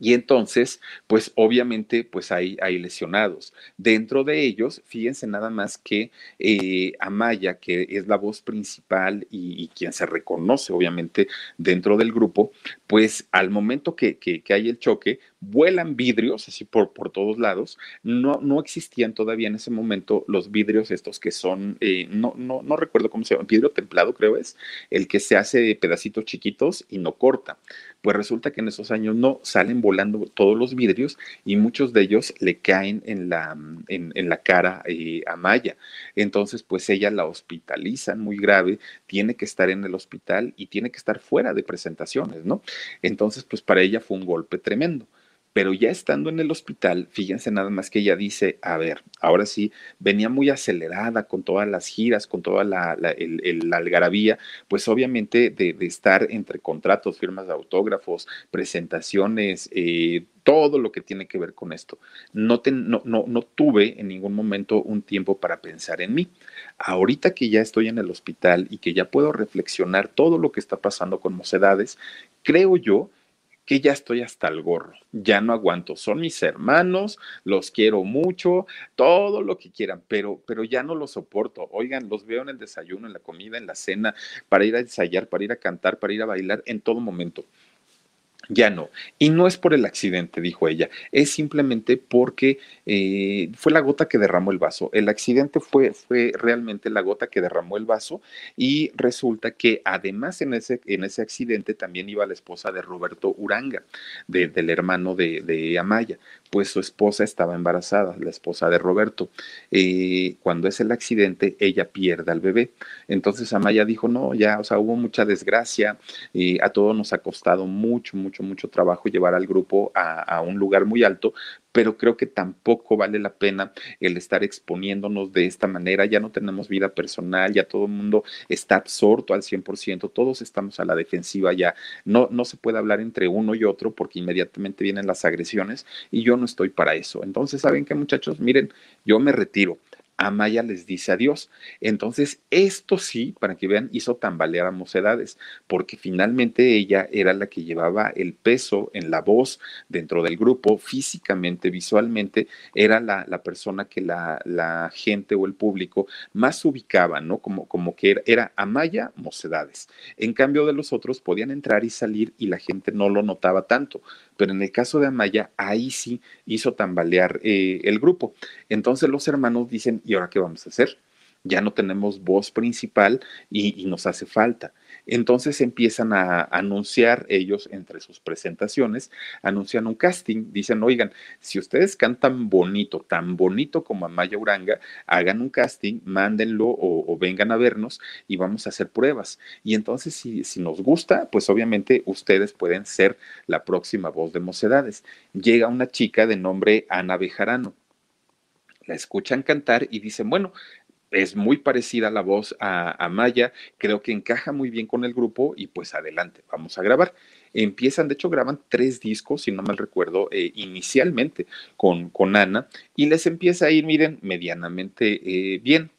Y entonces, pues obviamente, pues hay, hay lesionados. Dentro de ellos, fíjense nada más que eh, Amaya, que es la voz principal y, quien se reconoce, obviamente, dentro del grupo, pues al momento que, que, hay el choque, vuelan vidrios así por, por todos lados. No, no existían todavía en ese momento los vidrios estos que son, eh, no, no, no recuerdo cómo se llama, vidrio templado creo es, el que se hace de pedacitos chiquitos y no corta. Pues resulta que en esos años no salen volando todos los vidrios y muchos de ellos le caen en la, en, la cara eh, a Maya. Entonces, pues ella la hospitalizan muy grave, tiene que estar en el hospital y tiene que estar fuera de presentaciones, ¿no? Entonces, pues para ella fue un golpe tremendo. Pero ya estando en el hospital, fíjense nada más que ella dice, a ver, ahora sí, venía muy acelerada con todas las giras, con toda la, algarabía, pues obviamente de, estar entre contratos, firmas de autógrafos, presentaciones, eh, todo lo que tiene que ver con esto. No, no, no, no tuve en ningún momento un tiempo para pensar en mí. Ahorita que ya estoy en el hospital y que ya puedo reflexionar todo lo que está pasando con mocedades, creo yo que ya estoy hasta el gorro, ya no aguanto, son mis hermanos, los quiero mucho, todo lo que quieran, pero, pero ya no los soporto. Oigan, los veo en el desayuno, en la comida, en la cena, para ir a ensayar, para ir a cantar, para ir a bailar, en todo momento. Ya no. Y no es por el accidente, dijo ella, es simplemente porque eh, fue la gota que derramó el vaso. El accidente fue, fue realmente la gota que derramó el vaso y resulta que además en ese, en ese accidente también iba la esposa de Roberto Uranga, del hermano de, de Amaya pues su esposa estaba embarazada, la esposa de Roberto. Eh, cuando es el accidente, ella pierde al bebé. Entonces Amaya dijo, no, ya, o sea, hubo mucha desgracia, y a todos nos ha costado mucho, mucho, mucho trabajo llevar al grupo a, un lugar muy alto, pero creo que tampoco vale la pena el estar exponiéndonos de esta manera. Ya no tenemos vida personal, ya todo el mundo está absorto al 100%, todos estamos a la defensiva ya. No, no se puede hablar entre uno y otro porque inmediatamente vienen las agresiones y yo no estoy para eso. Entonces, ¿saben qué muchachos? Miren, yo me retiro. Amaya les dice adiós. Entonces, esto sí, para que vean, hizo tambalear a Mocedades, porque finalmente ella era la que llevaba el peso en la voz dentro del grupo, físicamente, visualmente, era la, la persona que la, la, gente o el público más ubicaba, ¿no? Como, como que era, Amaya Mocedades. En cambio de los otros, podían entrar y salir y la gente no lo notaba tanto pero en el caso de Amaya, ahí sí hizo tambalear eh, el grupo. Entonces los hermanos dicen, ¿y ahora qué vamos a hacer? Ya no tenemos voz principal y, nos hace falta. Entonces empiezan a anunciar ellos entre sus presentaciones, anuncian un casting, dicen, oigan, si ustedes cantan bonito, tan bonito como Amaya Uranga, hagan un casting, mándenlo o, o vengan a vernos y vamos a hacer pruebas. Y entonces si, si nos gusta, pues obviamente ustedes pueden ser la próxima voz de Mocedades. Llega una chica de nombre Ana Bejarano la escuchan cantar y dicen, bueno, es muy parecida la voz a, Maya, creo que encaja muy bien con el grupo y pues adelante, vamos a grabar. Empiezan, de hecho, graban tres discos, si no mal recuerdo, eh, inicialmente con, con Ana y les empieza a ir, miren, medianamente eh, bien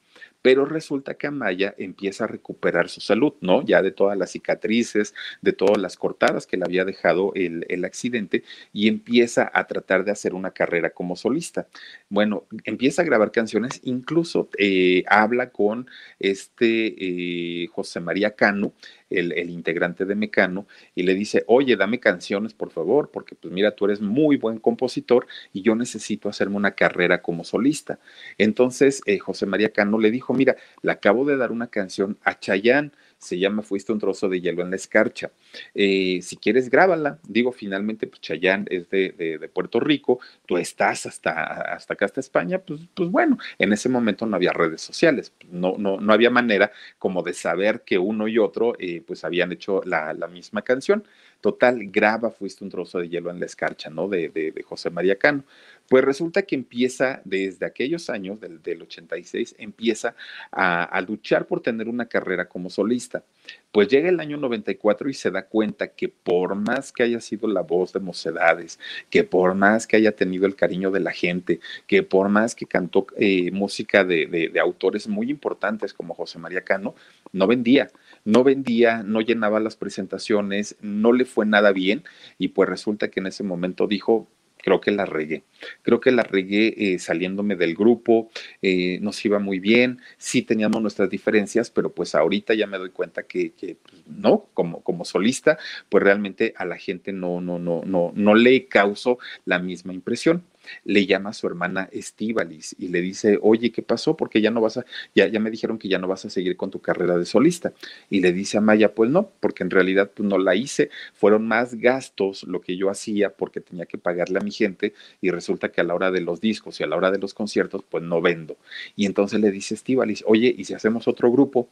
pero resulta que Amaya empieza a recuperar su salud, ¿no? Ya de todas las cicatrices, de todas las cortadas que le había dejado el, el accidente y empieza a tratar de hacer una carrera como solista. Bueno, empieza a grabar canciones, incluso eh, habla con este eh, José María Cano, el, el, integrante de Mecano, y le dice, oye, dame canciones, por favor, porque pues mira, tú eres muy buen compositor y yo necesito hacerme una carrera como solista. Entonces, eh, José María Cano le dijo, mira, le acabo de dar una canción a Chayán, se llama Fuiste un trozo de hielo en la escarcha. Eh, si quieres, grábala. Digo, finalmente, pues Chayán es de, Puerto Rico, tú estás hasta, hasta acá, hasta España, pues, pues bueno, en ese momento no había redes sociales, no, no, no había manera como de saber que uno y otro eh, pues habían hecho la, la, misma canción. Total, graba Fuiste un trozo de hielo en la escarcha, ¿no? De, de, de José María Cano. Pues resulta que empieza desde aquellos años, del, del 86, empieza a, luchar por tener una carrera como solista. Pues llega el año 94 y se da cuenta que por más que haya sido la voz de Mocedades, que por más que haya tenido el cariño de la gente, que por más que cantó eh, música de, de autores muy importantes como José María Cano, no vendía no vendía, no llenaba las presentaciones, no le fue nada bien y pues resulta que en ese momento dijo, creo que la regué. Creo que la regué eh, saliéndome del grupo, eh, nos iba muy bien, sí teníamos nuestras diferencias, pero pues ahorita ya me doy cuenta que, pues, no, como, como solista, pues realmente a la gente no, no, no, no, no le causó la misma impresión le llama a su hermana Estivalis y le dice, oye, ¿qué pasó? Porque ya no vas a, ya, ya me dijeron que ya no vas a seguir con tu carrera de solista. Y le dice a Maya, pues no, porque en realidad pues, no la hice, fueron más gastos lo que yo hacía porque tenía que pagarle a mi gente y resulta que a la hora de los discos y a la hora de los conciertos, pues no vendo. Y entonces le dice Estivalis, oye, ¿y si hacemos otro grupo?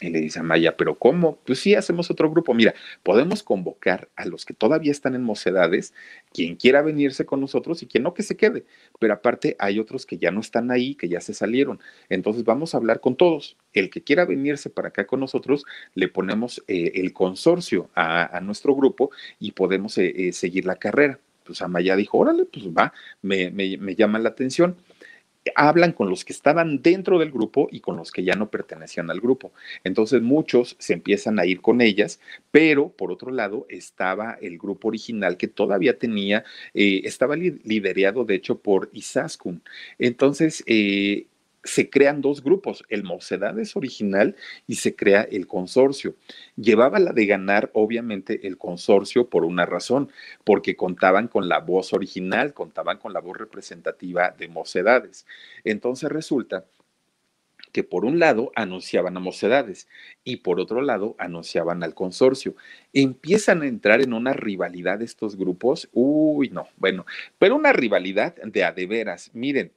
Y le dice a Maya, ¿pero cómo? Pues sí, hacemos otro grupo. Mira, podemos convocar a los que todavía están en mocedades, quien quiera venirse con nosotros y quien no, que se quede. Pero aparte hay otros que ya no están ahí, que ya se salieron. Entonces vamos a hablar con todos. El que quiera venirse para acá con nosotros, le ponemos eh, el consorcio a, a, nuestro grupo y podemos eh, eh, seguir la carrera. Pues Amaya dijo, órale, pues va, me, me, me llama la atención hablan con los que estaban dentro del grupo y con los que ya no pertenecían al grupo. Entonces muchos se empiezan a ir con ellas, pero por otro lado estaba el grupo original que todavía tenía, eh, estaba liderado de hecho por Isaskun. Entonces, eh, se crean dos grupos, el Mocedades original y se crea el consorcio. Llevaba la de ganar, obviamente, el consorcio por una razón, porque contaban con la voz original, contaban con la voz representativa de Mocedades. Entonces resulta que por un lado anunciaban a Mocedades y por otro lado anunciaban al consorcio. Empiezan a entrar en una rivalidad estos grupos. Uy, no, bueno, pero una rivalidad de a de veras. Miren,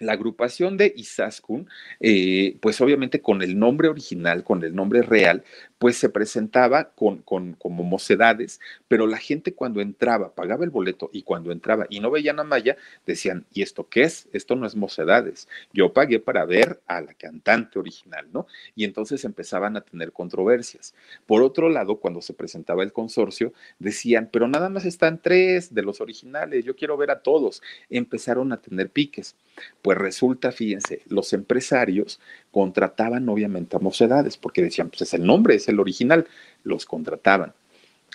la agrupación de Isaskun, eh, pues obviamente con el nombre original, con el nombre real, pues se presentaba con, con, como mocedades, pero la gente cuando entraba, pagaba el boleto y cuando entraba y no veían a Maya, decían, ¿y esto qué es? Esto no es mocedades. Yo pagué para ver a la cantante original, ¿no? Y entonces empezaban a tener controversias. Por otro lado, cuando se presentaba el consorcio, decían, pero nada más están tres de los originales, yo quiero ver a todos. Empezaron a tener piques. Pues resulta, fíjense, los empresarios contrataban obviamente a mocedades, porque decían, pues es el nombre, es el original, los contrataban,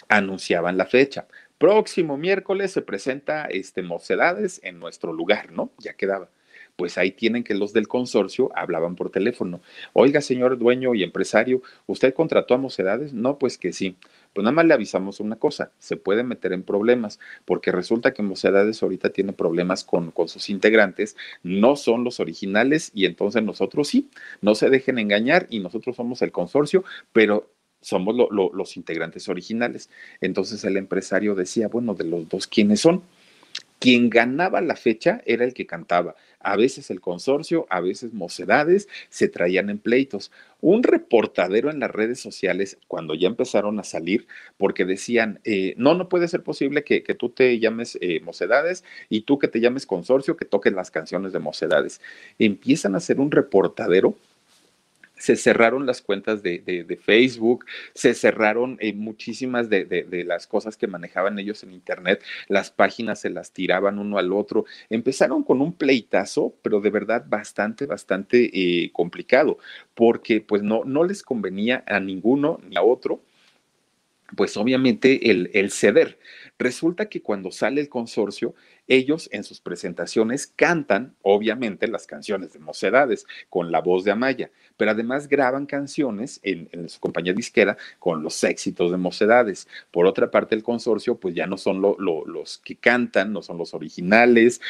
anunciaban la fecha. Próximo miércoles se presenta este Mocedades en nuestro lugar, ¿no? Ya quedaba. Pues ahí tienen que los del consorcio hablaban por teléfono. Oiga, señor dueño y empresario, ¿usted contrató a Mocedades? No, pues que sí. Pues nada más le avisamos una cosa, se puede meter en problemas, porque resulta que Mocedades ahorita tiene problemas con, con sus integrantes, no son los originales y entonces nosotros sí, no se dejen engañar y nosotros somos el consorcio, pero somos los integrantes originales. Entonces el empresario decía, bueno, de los dos, ¿quiénes son? Quien ganaba la fecha era el que cantaba. A veces el consorcio, a veces mocedades se traían en pleitos. Un reportadero en las redes sociales, cuando ya empezaron a salir, porque decían, eh, no, no puede ser posible que, tú te llames eh, mocedades y tú que te llames consorcio, que toques las canciones de mocedades. Empiezan a hacer un reportadero se cerraron las cuentas de, Facebook, se cerraron eh, muchísimas de, las cosas que manejaban ellos en Internet, las páginas se las tiraban uno al otro, empezaron con un pleitazo, pero de verdad bastante, bastante eh, complicado, porque pues no, no les convenía a ninguno ni a otro pues obviamente el, el, ceder. Resulta que cuando sale el consorcio, ellos en sus presentaciones cantan, obviamente, las canciones de Mocedades con la voz de Amaya, pero además graban canciones en, su compañía disquera con los éxitos de Mocedades. Por otra parte, el consorcio, pues ya no son los que cantan, no son los originales,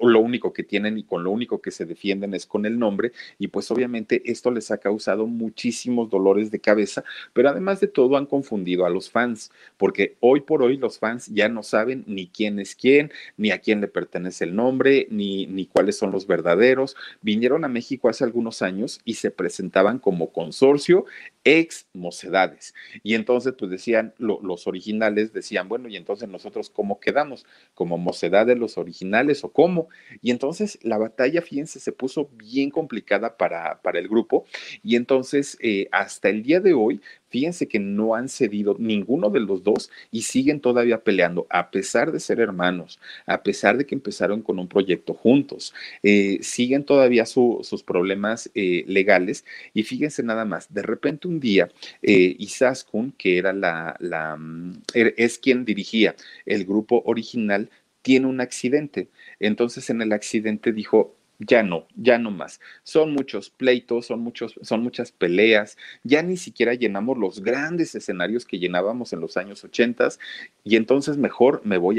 lo único que tienen y con lo único que se defienden es con el nombre, y pues obviamente esto les ha causado muchísimos dolores de cabeza, pero además de todo han confundido a los fans, porque hoy por hoy los fans ya no saben ni quién es quién, ni a quién le pertenece el nombre, ni, ni cuáles son los verdaderos. Vinieron a México hace algunos años y se presentaban como consorcio ex mocedades. Y entonces, pues decían, los originales decían, bueno, y entonces nosotros, ¿cómo quedamos? ¿Como mocedades los originales o cómo? Y entonces la batalla, fíjense, se puso bien complicada para, para el grupo. Y entonces, eh, hasta el día de hoy, fíjense que no han cedido ninguno de los dos y siguen todavía peleando, a pesar de ser hermanos, a pesar de que empezaron con un proyecto juntos, eh, siguen todavía sus problemas eh, legales. Y fíjense nada más, de repente un día, eh, Isaskun, que era la, la, mm, er, es quien dirigía el grupo original, tiene un accidente. Entonces en el accidente dijo, ya no, ya no más. Son muchos pleitos, son, muchos, son muchas peleas, ya ni siquiera llenamos los grandes escenarios que llenábamos en los años 80 y entonces mejor me voy.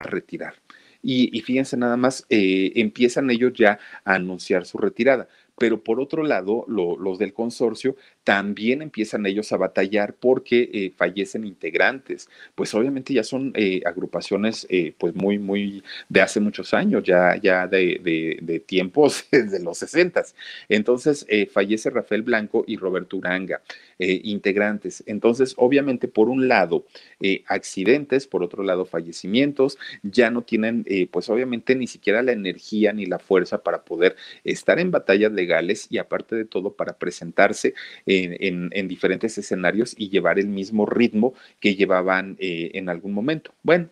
retirar. Y, fíjense nada más, eh, empiezan ellos ya a anunciar su retirada. Pero por otro lado, los del consorcio también empiezan ellos a batallar porque eh, fallecen integrantes. Pues obviamente ya son eh, agrupaciones eh, pues muy, muy de hace muchos años, ya, ya de, tiempos de los 60. Entonces fallece Rafael Blanco y Roberto Uranga. integrantes. Entonces, obviamente, por un lado, accidentes, por otro lado, fallecimientos, ya no tienen, pues obviamente, ni siquiera la energía ni la fuerza para poder estar en batallas legales y aparte de todo, para presentarse en, diferentes escenarios y llevar el mismo ritmo que llevaban eh, en algún momento. Bueno,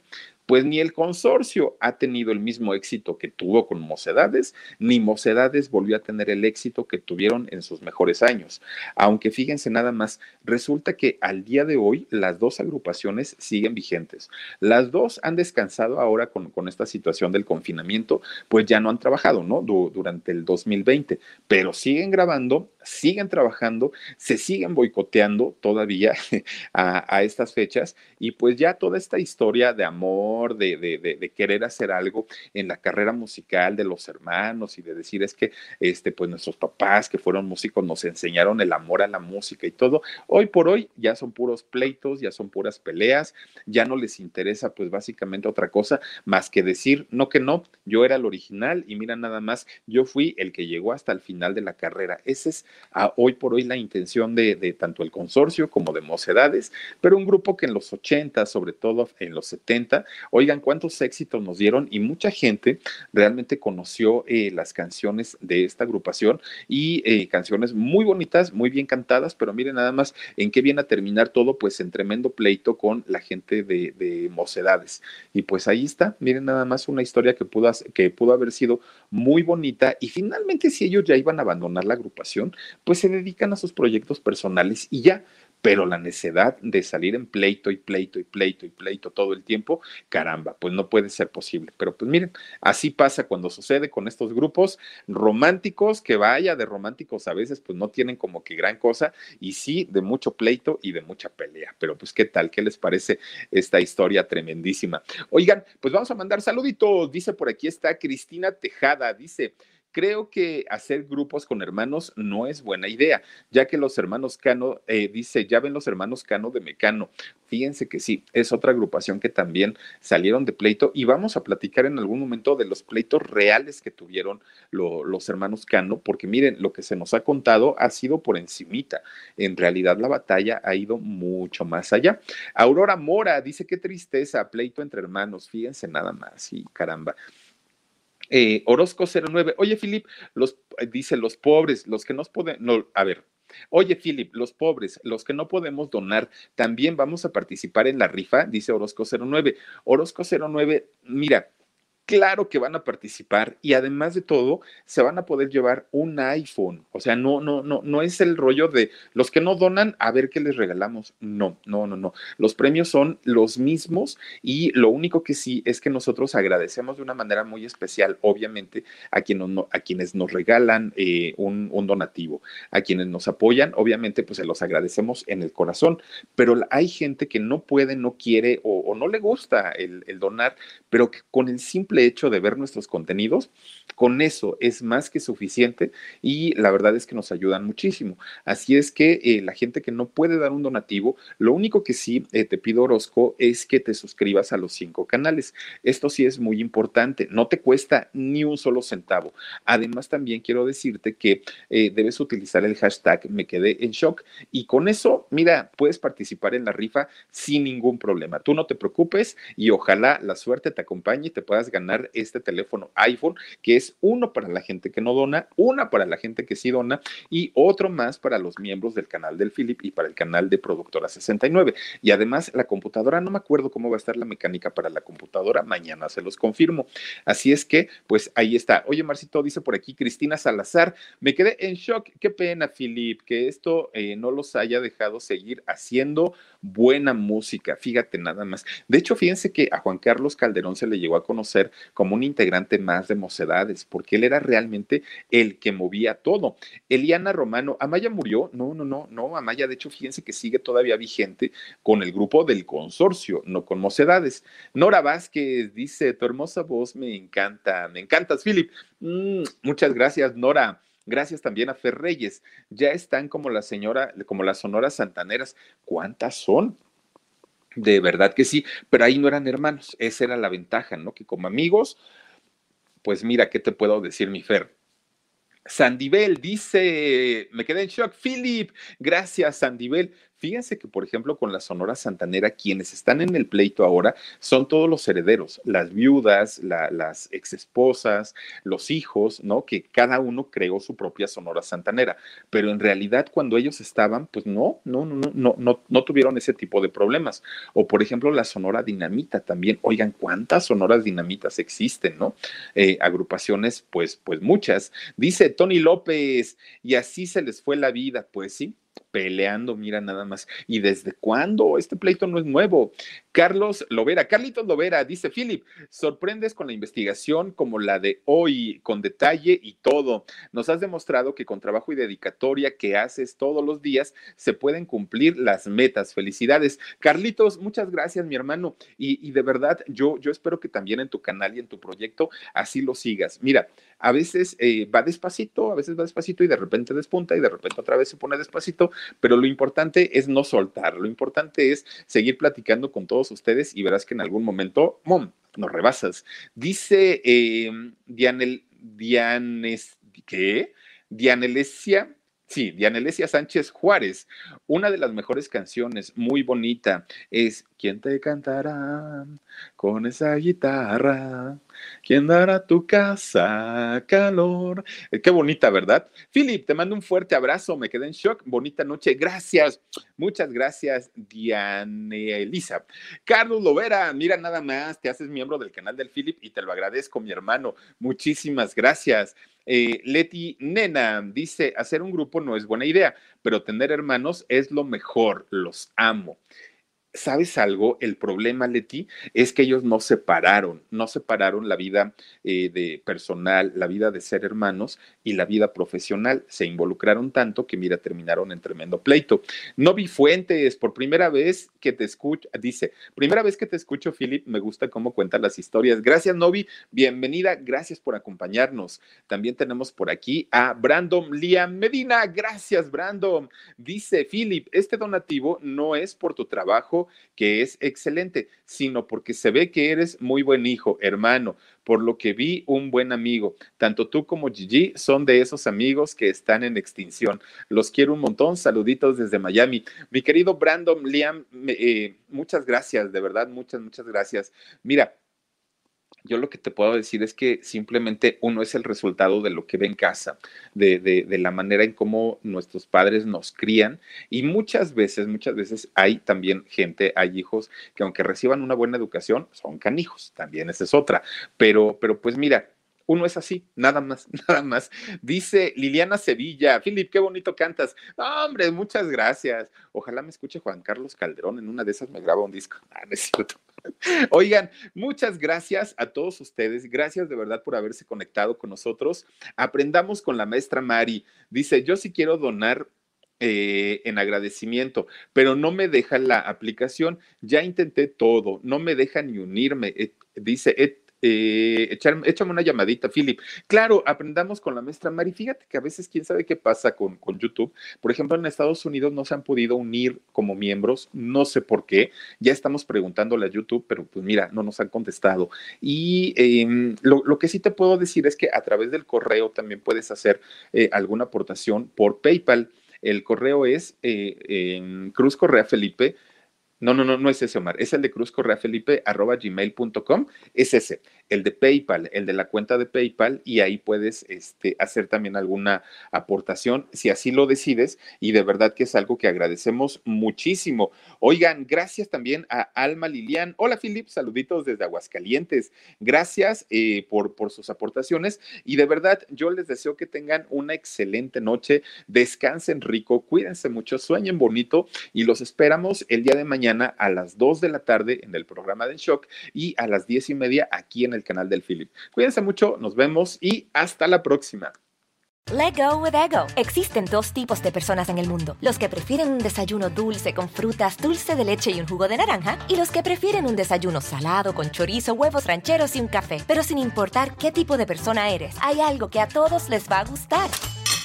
pues ni el consorcio ha tenido el mismo éxito que tuvo con Mocedades, ni Mocedades volvió a tener el éxito que tuvieron en sus mejores años. Aunque fíjense nada más, resulta que al día de hoy las dos agrupaciones siguen vigentes. Las dos han descansado ahora con, esta situación del confinamiento, pues ya no han trabajado, ¿no? durante el 2020, pero siguen grabando, siguen trabajando, se siguen boicoteando todavía a, a estas fechas y pues ya toda esta historia de amor, de, querer hacer algo en la carrera musical de los hermanos y de decir es que este, pues nuestros papás que fueron músicos nos enseñaron el amor a la música y todo. Hoy por hoy ya son puros pleitos, ya son puras peleas, ya no les interesa pues básicamente otra cosa más que decir no que no, yo era el original y mira nada más, yo fui el que llegó hasta el final de la carrera. Esa es hoy por hoy la intención de, de tanto el consorcio como de Mocedades, pero un grupo que en los 80, sobre todo en los 70, Oigan, cuántos éxitos nos dieron y mucha gente realmente conoció eh, las canciones de esta agrupación y eh, canciones muy bonitas, muy bien cantadas, pero miren nada más en qué viene a terminar todo, pues en tremendo pleito con la gente de, de Mocedades. Y pues ahí está, miren nada más una historia que pudo, que pudo haber sido muy bonita y finalmente si ellos ya iban a abandonar la agrupación, pues se dedican a sus proyectos personales y ya pero la necedad de salir en pleito y pleito y pleito y pleito todo el tiempo, caramba, pues no puede ser posible. Pero pues miren, así pasa cuando sucede con estos grupos románticos, que vaya de románticos a veces, pues no tienen como que gran cosa, y sí de mucho pleito y de mucha pelea. Pero pues qué tal, qué les parece esta historia tremendísima. Oigan, pues vamos a mandar saluditos. Dice por aquí está Cristina Tejada, dice creo que hacer grupos con hermanos no es buena idea, ya que los hermanos Cano, eh, dice, ya ven los hermanos Cano de Mecano. Fíjense que sí, es otra agrupación que también salieron de pleito y vamos a platicar en algún momento de los pleitos reales que tuvieron los hermanos Cano, porque miren, lo que se nos ha contado ha sido por encimita. En realidad la batalla ha ido mucho más allá. Aurora Mora dice, qué tristeza, pleito entre hermanos, fíjense nada más, y caramba. Eh, Orozco 09, oye Filip, los, dice los pobres, los que nos pueden, no, a ver, Oye, Philip, los pobres, los que no podemos donar, también vamos a participar en la rifa, dice Orozco 09. Orozco 09, mira, claro que van a participar y además de todo se van a poder llevar un iPhone. O sea, no, no, no, no es el rollo de los que no donan a ver qué les regalamos. No, no, no, no. Los premios son los mismos y lo único que sí es que nosotros agradecemos de una manera muy especial, obviamente, a, a quienes nos regalan eh, un, donativo, a quienes nos apoyan, obviamente, pues se los agradecemos en el corazón. Pero hay gente que no puede, no quiere o, no le gusta el, el donar, pero que con el simple hecho de ver nuestros contenidos, con eso es más que suficiente y la verdad es que nos ayudan muchísimo. Así es que eh, la gente que no puede dar un donativo, lo único que sí eh, te pido, Orozco, es que te suscribas a los cinco canales. Esto sí es muy importante, no te cuesta ni un solo centavo. Además, también quiero decirte que eh, debes utilizar el hashtag me quedé en shock y con eso, mira, puedes participar en la rifa sin ningún problema. Tú no te preocupes y ojalá la suerte te acompañe y te puedas ganar este teléfono iPhone, que es uno para la gente que no dona, una para la gente que sí dona y otro más para los miembros del canal del Philip y para el canal de Productora 69. Y además la computadora, no me acuerdo cómo va a estar la mecánica para la computadora, mañana se los confirmo. Así es que, pues ahí está. Oye, Marcito, dice por aquí Cristina Salazar, me quedé en shock. Qué pena, Philip, que esto eh, no los haya dejado seguir haciendo buena música. Fíjate nada más. De hecho, fíjense que a Juan Carlos Calderón se le llegó a conocer como un integrante más de Mocedades, porque él era realmente el que movía todo. Eliana Romano, Amaya murió, no, no, no, no, Amaya, de hecho, fíjense que sigue todavía vigente con el grupo del consorcio, no con Mocedades. Nora Vázquez dice, tu hermosa voz me encanta, me encantas, Philip. Mm, muchas gracias, Nora. Gracias también a Fer Reyes. Ya están como la señora, como las sonoras santaneras. ¿Cuántas son? De verdad que sí, pero ahí no eran hermanos, esa era la ventaja, ¿no? Que como amigos, pues mira, ¿qué te puedo decir, mi Fer? Sandibel dice, me quedé en shock, Philip, gracias Sandibel. Fíjense que, por ejemplo, con la Sonora Santanera, quienes están en el pleito ahora son todos los herederos, las viudas, las exesposas, los hijos, ¿no? Que cada uno creó su propia Sonora Santanera. Pero en realidad, cuando ellos estaban, pues no, no, no, no, no, no tuvieron ese tipo de problemas. O, por ejemplo, la Sonora Dinamita también. Oigan, ¿cuántas Sonoras Dinamitas existen, no? Eh, agrupaciones, pues, pues muchas. Dice Tony López, y así se les fue la vida. Pues sí, peleando, mira nada más. ¿Y desde cuándo? Este pleito no es nuevo. Carlos Lovera, Carlitos Lovera, dice Philip, sorprendes con la investigación como la de hoy, con detalle y todo. Nos has demostrado que con trabajo y dedicatoria que haces todos los días se pueden cumplir las metas. Felicidades. Carlitos, muchas gracias, mi hermano. Y, de verdad, yo, yo espero que también en tu canal y en tu proyecto así lo sigas. Mira, a veces eh, va despacito, a veces va despacito y de repente despunta y de repente otra vez se pone despacito, pero lo importante es no soltar, lo importante es seguir platicando con todos ustedes y verás que en algún momento, ¡mom!, nos rebasas. Dice eh, Dianel, Dianes, ¿qué? Dianelesia Sí, Dianelesia Sánchez Juárez. Una de las mejores canciones, muy bonita, es ¿Quién te cantará con esa guitarra? ¿Quién dará tu casa calor? Eh, qué bonita, ¿verdad? Philip, te mando un fuerte abrazo, me quedé en shock. Bonita noche, gracias. Muchas gracias, Diane Elisa. Carlos Lovera, mira nada más, te haces miembro del canal del Philip y te lo agradezco, mi hermano. Muchísimas gracias. Eh, Leti Nena dice, hacer un grupo no es buena idea, pero tener hermanos es lo mejor, los amo. ¿Sabes algo? El problema, Leti, es que ellos no separaron, no separaron la vida eh, de personal, la vida de ser hermanos y la vida profesional. Se involucraron tanto que, mira, terminaron en tremendo pleito. No vi fuentes, por primera vez que te escucho, dice, primera vez que te escucho, Philip, me gusta cómo cuentas las historias. Gracias, Novi, bienvenida, gracias por acompañarnos. También tenemos por aquí a Brandon Liam Medina. Gracias, Brandon. Dice, Philip, este donativo no es por tu trabajo que es excelente, sino porque se ve que eres muy buen hijo, hermano, por lo que vi un buen amigo. Tanto tú como Gigi son de esos amigos que están en extinción. Los quiero un montón. Saluditos desde Miami. Mi querido Brandon Liam, eh, muchas gracias, de verdad, muchas, muchas gracias. Mira, yo lo que te puedo decir es que simplemente uno es el resultado de lo que ve en casa, de, de, la manera en cómo nuestros padres nos crían y muchas veces, muchas veces hay también gente, hay hijos que aunque reciban una buena educación, son canijos, también esa es otra, pero, pero pues mira, uno es así, nada más, nada más. Dice Liliana Sevilla, Philip, qué bonito cantas. hombre, muchas gracias. Ojalá me escuche Juan Carlos Calderón, en una de esas me graba un disco. Ah, no es cierto. Oigan, muchas gracias a todos ustedes. Gracias de verdad por haberse conectado con nosotros. Aprendamos con la maestra Mari. Dice, yo sí quiero donar eh, en agradecimiento, pero no me deja la aplicación. Ya intenté todo, no me deja ni unirme. Eh, dice, eh, échame una llamadita, Philip. Claro, aprendamos con la maestra Mari. Fíjate que a veces quién sabe qué pasa con, con, YouTube. Por ejemplo, en Estados Unidos no se han podido unir como miembros, no sé por qué. Ya estamos preguntándole a YouTube, pero pues mira, no nos han contestado. Y em, lo, que sí te puedo decir es que a través del correo también puedes hacer eh, alguna aportación por PayPal. El correo es eh, Cruz Correa Felipe no, no, no, no es ese, Omar. Es el de Cruz Correa Felipe, arroba gmail.com. Es ese el de PayPal, el de la cuenta de PayPal, y ahí puedes este, hacer también alguna aportación si así lo decides, y de verdad que es algo que agradecemos muchísimo. Oigan, gracias también a Alma Lilian. Hola, Filip, saluditos desde Aguascalientes. Gracias eh, por, por sus aportaciones, y de verdad yo les deseo que tengan una excelente noche, descansen rico, cuídense mucho, sueñen bonito, y los esperamos el día de mañana a las 2 de la tarde en el programa de Shock y a las 10 y media aquí en el canal del Philip. Cuídense mucho, nos vemos y hasta la próxima. Let go with ego. Existen dos tipos de personas en el mundo: los que prefieren un desayuno dulce con frutas, dulce de leche y un jugo de naranja, y los que prefieren un desayuno salado con chorizo, huevos rancheros y un café. Pero sin importar qué tipo de persona eres, hay algo que a todos les va a gustar.